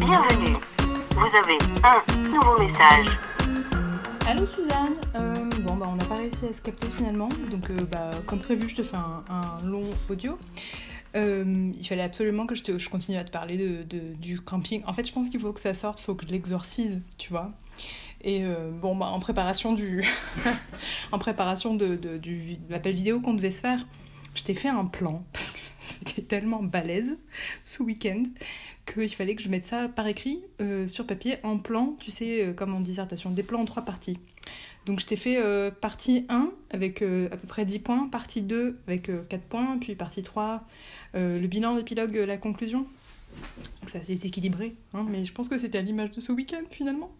Bienvenue. Vous avez un nouveau message. Allô Suzanne, euh, bon bah on n'a pas réussi à se capter finalement, donc euh, bah, comme prévu je te fais un, long audio. Euh, il fallait absolument que je, te, continue à te parler de, du camping. En fait je pense qu'il faut que ça sorte, il faut que je l'exorcise, tu vois. Et bon bah en préparation du, en préparation de, de, du, de l'appel vidéo qu'on devait se faire, je t'ai fait un plan parce que c'était tellement balèze ce week-end qu'il fallait que je mette ça par écrit euh, sur papier en plan, tu sais, euh, comme en dissertation, des plans en trois parties. Donc je t'ai fait euh, partie 1 avec à peu près 10 points, partie 2 avec 4 points, puis partie 3, le bilan, l'épilogue, la conclusion. Donc c'est assez équilibré, hein, mais je pense que c'était à l'image de ce week-end finalement.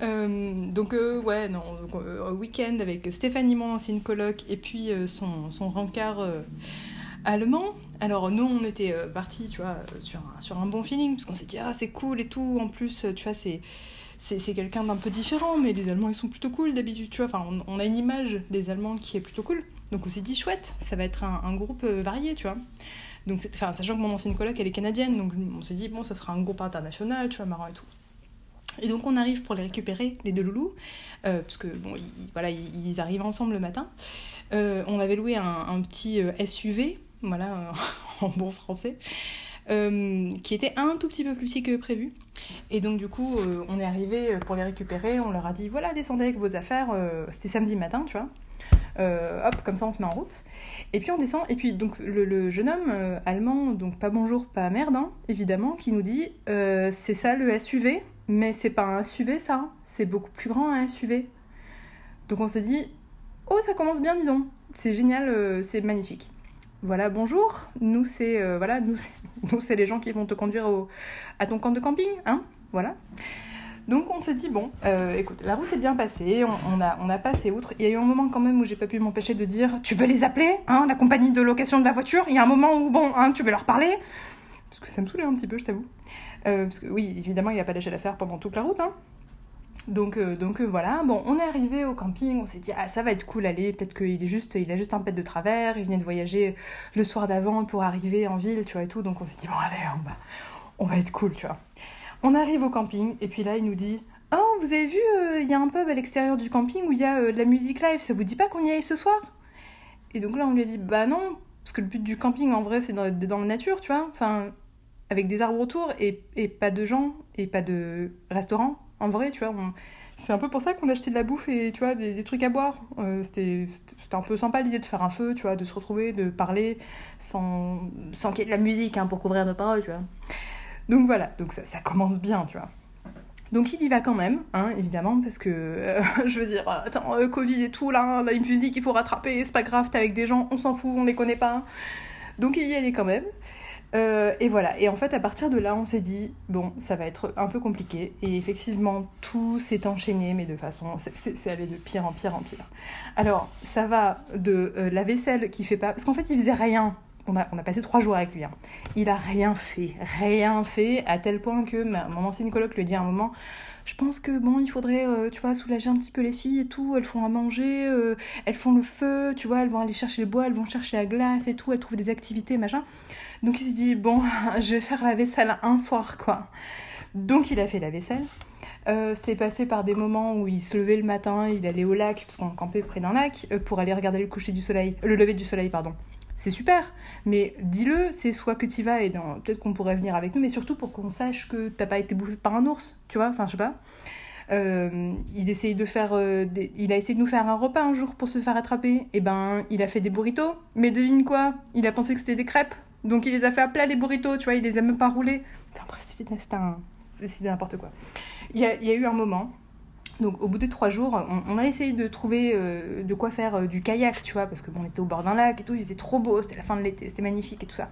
Donc ouais, non, week-end avec Stéphanie, mon ancienne coloc, et puis son, son rencard allemand. Alors nous, on était partis, tu vois, sur un, sur un bon feeling, parce qu'on s'est dit, ah c'est cool et tout, en plus, tu vois, c'est... C'est quelqu'un d'un peu différent, mais les Allemands ils sont plutôt cool d'habitude, tu vois. Enfin, on, on, a une image des Allemands qui est plutôt cool. Donc on s'est dit chouette, ça va être un, groupe varié, tu vois. Donc, enfin, sachant que mon ancienne coloc elle est canadienne, donc on s'est dit bon, ça sera un groupe international, tu vois, marrant et tout. Et donc on arrive pour les récupérer, les deux loulous, euh, parce que bon, voilà, ils arrivent ensemble le matin. Euh, on avait loué un, petit euh, SUV, voilà, en bon français, euh, qui était un tout petit peu plus petit que prévu. Et donc du coup, euh, on est arrivé pour les récupérer, on leur a dit voilà, descendez avec vos affaires, euh, c'était samedi matin, tu vois. hop, comme ça on se met en route. Et puis on descend, et puis donc le, jeune homme allemand, donc pas bonjour, pas merde, hein, évidemment, qui nous dit c'est ça le SUV mais c'est pas un SUV ça, c'est beaucoup plus grand un SUV. Donc on s'est dit, oh ça commence bien dis donc, c'est génial, euh, c'est magnifique. Voilà, bonjour, nous c'est euh, voilà, nous c'est les gens qui vont te conduire au, à ton camp de camping, hein, voilà. Donc on s'est dit bon, euh, écoute, la route s'est bien passée, on, a, on a passé outre. Il y a eu un moment quand même où j'ai pas pu m'empêcher de dire, tu veux les appeler, hein, la compagnie de location de la voiture? Il y a un moment où bon, hein, tu veux leur parler, parce que ça me saoulait un petit peu, je t'avoue. Euh, parce que oui, évidemment, il a pas lâché l'affaire pendant toute la route. Hein. Donc, euh, donc euh, voilà, bon, on est arrivé au camping, on s'est dit, ah, ça va être cool, allez, peut-être qu'il est juste, il a juste un pet de travers, il venait de voyager le soir d'avant pour arriver en ville, tu vois, et tout. Donc on s'est dit, bon, allez, on va, être cool, tu vois. On arrive au camping, et puis là, il nous dit, oh, vous avez vu, il euh, y a un pub à l'extérieur du camping où il y a de la musique live, ça vous dit pas qu'on y aille ce soir? Et donc là, on lui a dit, bah non, parce que le but du camping, en vrai, c'est dans, dans la nature, tu vois. Enfin, avec des arbres autour et, et pas de gens et pas de restaurant. En vrai, tu vois, c'est un peu pour ça qu'on a acheté de la bouffe et tu vois des, trucs à boire. Euh, c'était un peu sympa l'idée de faire un feu, tu vois, de se retrouver, de parler sans, sans qu'il y ait de la musique hein, pour couvrir nos paroles, tu vois. Donc voilà, donc ça, commence bien, tu vois. Donc il y va quand même, hein, évidemment, parce que euh, je veux dire, attends, euh, Covid et tout, là, musique, il faut rattraper, c'est pas grave, t'es avec des gens, on s'en fout, on les connaît pas. Donc il y allait quand même. Euh, et voilà, et en fait à partir de là on s'est dit, bon ça va être un peu compliqué, et effectivement tout s'est enchaîné, mais de façon, c'est allé de pire en pire en pire. Alors ça va de euh, la vaisselle qui fait pas, parce qu'en fait il faisait rien, on a, passé trois jours avec lui, hein. il a rien fait, rien fait, à tel point que mon ancienne coloc lui dit à un moment, je pense que bon, il faudrait, euh, tu vois, soulager un petit peu les filles et tout. Elles font à manger, euh, elles font le feu, tu vois, elles vont aller chercher le bois, elles vont chercher la glace et tout. Elles trouvent des activités, machin. Donc il s'est dit, bon, je vais faire la vaisselle un soir, quoi. Donc il a fait la vaisselle. Euh, c'est passé par des moments où il se levait le matin, il allait au lac, parce qu'on campait près d'un lac, pour aller regarder le coucher du soleil, le lever du soleil, pardon c'est super. Mais dis-le, c'est soit que tu vas et peut-être qu'on pourrait venir avec nous, mais surtout pour qu'on sache que t'as pas été bouffé par un ours, tu vois, enfin je sais pas. Euh, il de faire, euh, il a essayé de nous faire un repas un jour pour se faire attraper. Et eh ben, il a fait des burritos. Mais devine quoi? Il a pensé que c'était des crêpes. Donc il les a fait à plat les burritos, tu vois, il les a même pas roulés. Enfin bref, c'était n'importe quoi. Il y a eu un moment donc au bout de trois jours, on, a essayé de trouver euh, de quoi faire euh, du kayak, tu vois, parce que on était au bord d'un lac et tout, il trop beau, c'était la fin de l'été, c'était magnifique et tout ça.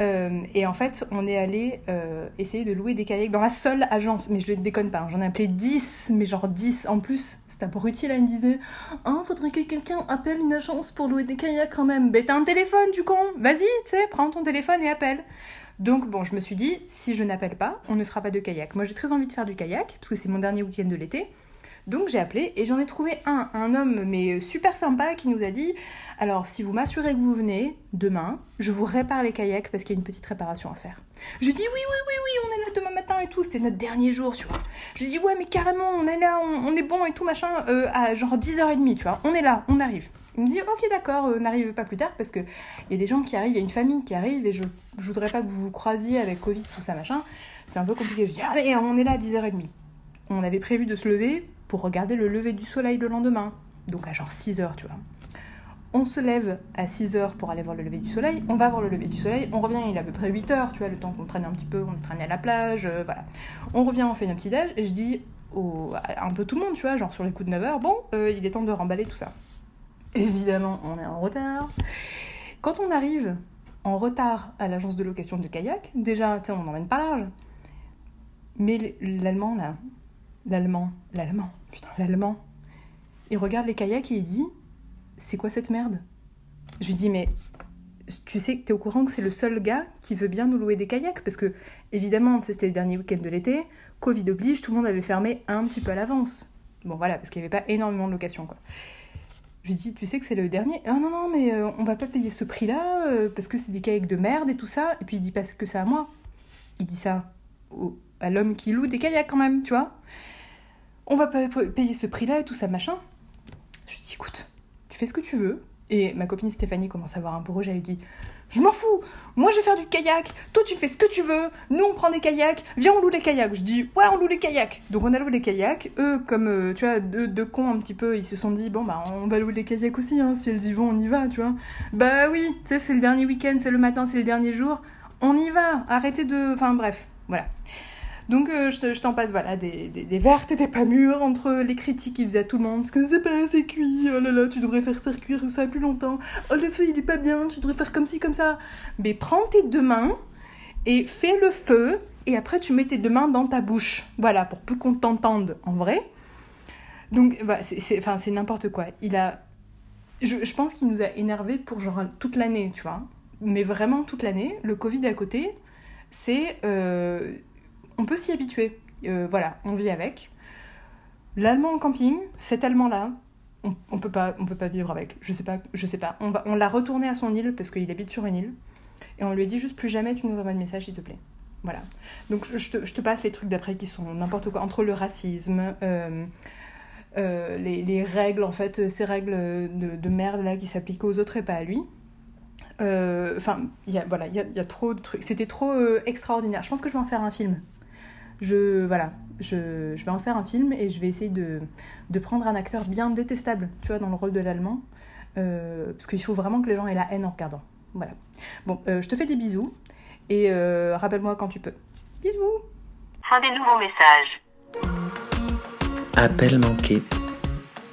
Euh, et en fait, on est allé euh, essayer de louer des kayaks dans la seule agence, mais je ne déconne pas, hein, j'en ai appelé 10, mais genre 10 en plus, c'était abruti là, il me disait Oh, faudrait que quelqu'un appelle une agence pour louer des kayaks quand même. Ben t'as un téléphone, du con, vas-y, tu sais, prends ton téléphone et appelle. Donc bon, je me suis dit, si je n'appelle pas, on ne fera pas de kayak. Moi j'ai très envie de faire du kayak, parce que c'est mon dernier week-end de l'été. Donc j'ai appelé et j'en ai trouvé un, un homme mais super sympa qui nous a dit alors si vous m'assurez que vous venez demain, je vous répare les kayaks parce qu'il y a une petite réparation à faire. Je dis oui oui oui oui, on est là demain matin et tout, c'était notre dernier jour, tu vois. Je dis ouais mais carrément, on est là, on, est bon et tout machin euh, à genre 10h30, tu vois. On est là, on arrive. Il me dit ok d'accord, euh, n'arrivez pas plus tard parce que il y a des gens qui arrivent, il y a une famille qui arrive et je, je voudrais pas que vous vous croisiez avec Covid tout ça machin. C'est un peu compliqué. Je dis allez, on est là à 10h30. On avait prévu de se lever pour regarder le lever du soleil le lendemain. Donc à genre 6h, tu vois. On se lève à 6h pour aller voir le lever du soleil, on va voir le lever du soleil, on revient, il est à peu près 8h, tu vois, le temps qu'on traîne un petit peu, on est traîné à la plage, euh, voilà. On revient, on fait un petit déj, et je dis au, à un peu tout le monde, tu vois, genre sur les coups de 9h, bon, euh, il est temps de remballer tout ça. Évidemment, on est en retard. Quand on arrive en retard à l'agence de location de kayak, déjà, tu on n'emmène pas large. Mais l'allemand, là, l'allemand, l'allemand, putain, l'allemand, il regarde les kayaks et il dit C'est quoi cette merde? Je lui dis Mais tu sais que t'es au courant que c'est le seul gars qui veut bien nous louer des kayaks? Parce que, évidemment, c'était le dernier week-end de l'été, Covid oblige, tout le monde avait fermé un petit peu à l'avance. Bon, voilà, parce qu'il n'y avait pas énormément de locations, quoi. Je lui dis, tu sais que c'est le dernier? Ah non, non, mais euh, on va pas payer ce prix-là, euh, parce que c'est des kayaks de merde et tout ça. Et puis il dit pas que c'est à moi. Il dit ça à l'homme qui loue des kayaks quand même, tu vois. On va pas payer ce prix-là et tout ça, machin. Je lui dis, écoute, tu fais ce que tu veux. Et ma copine Stéphanie commence à avoir un peu rouge, elle lui dit Je m'en fous Moi je vais faire du kayak, toi tu fais ce que tu veux, nous on prend des kayaks, viens on loue les kayaks. Je dis Ouais, on loue les kayaks. Donc on a loué les kayaks. Eux, comme euh, tu vois, deux, deux, cons un petit peu, ils se sont dit Bon bah on va louer les kayaks aussi, hein, si elles y vont, on y va, tu vois. Bah oui, tu sais, c'est le dernier week-end, c'est le matin, c'est le dernier jour, on y va, arrêtez de. Enfin bref, voilà. Donc euh, je, t'en passe voilà des, des, vertes et des pas mûres entre les critiques qu'il faisait à tout le monde parce que c'est pas assez cuit, oh là là, tu devrais faire ça cuire ça plus longtemps, oh le feu il est pas bien, tu devrais faire comme ci comme ça. Mais prends tes deux mains et fais le feu et après tu mets tes deux mains dans ta bouche, voilà pour plus qu'on t'entende en vrai. Donc voilà, c'est n'importe quoi. Il a je, je pense qu'il nous a énervé pour genre toute l'année, tu vois. Mais vraiment toute l'année, le Covid à côté, c'est euh, on peut s'y habituer. Euh, voilà, on vit avec. L'allemand en camping, cet allemand-là, on, on, peut pas, on peut pas vivre avec. Je sais pas, je sais pas. On va, on l'a retourné à son île parce qu'il habite sur une île, et on lui a dit juste plus jamais tu nous envoies de message s'il te plaît. Voilà. Donc je te, passe les trucs d'après qui sont n'importe quoi entre le racisme. Euh, euh, les, les, règles, en fait, ces règles de, de merde là qui s'appliquent aux autres et pas à lui. Enfin, voilà, il y a, trop de trucs. C'était trop extraordinaire. Je pense que je vais en faire un film je, voilà, je, je, vais en faire un film et je vais essayer de, de, prendre un acteur bien détestable, tu vois, dans le rôle de l'allemand. Euh, parce qu'il faut vraiment que les gens aient la haine en regardant. Voilà. Bon, euh, je te fais des bisous et euh, rappelle-moi quand tu peux. Bisous Fin des nouveaux messages. Appel manqué.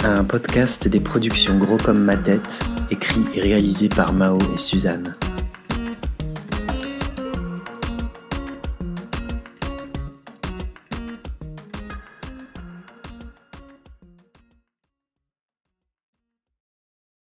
Un podcast des productions Gros comme ma tête, écrit et réalisé par Mao et Suzanne.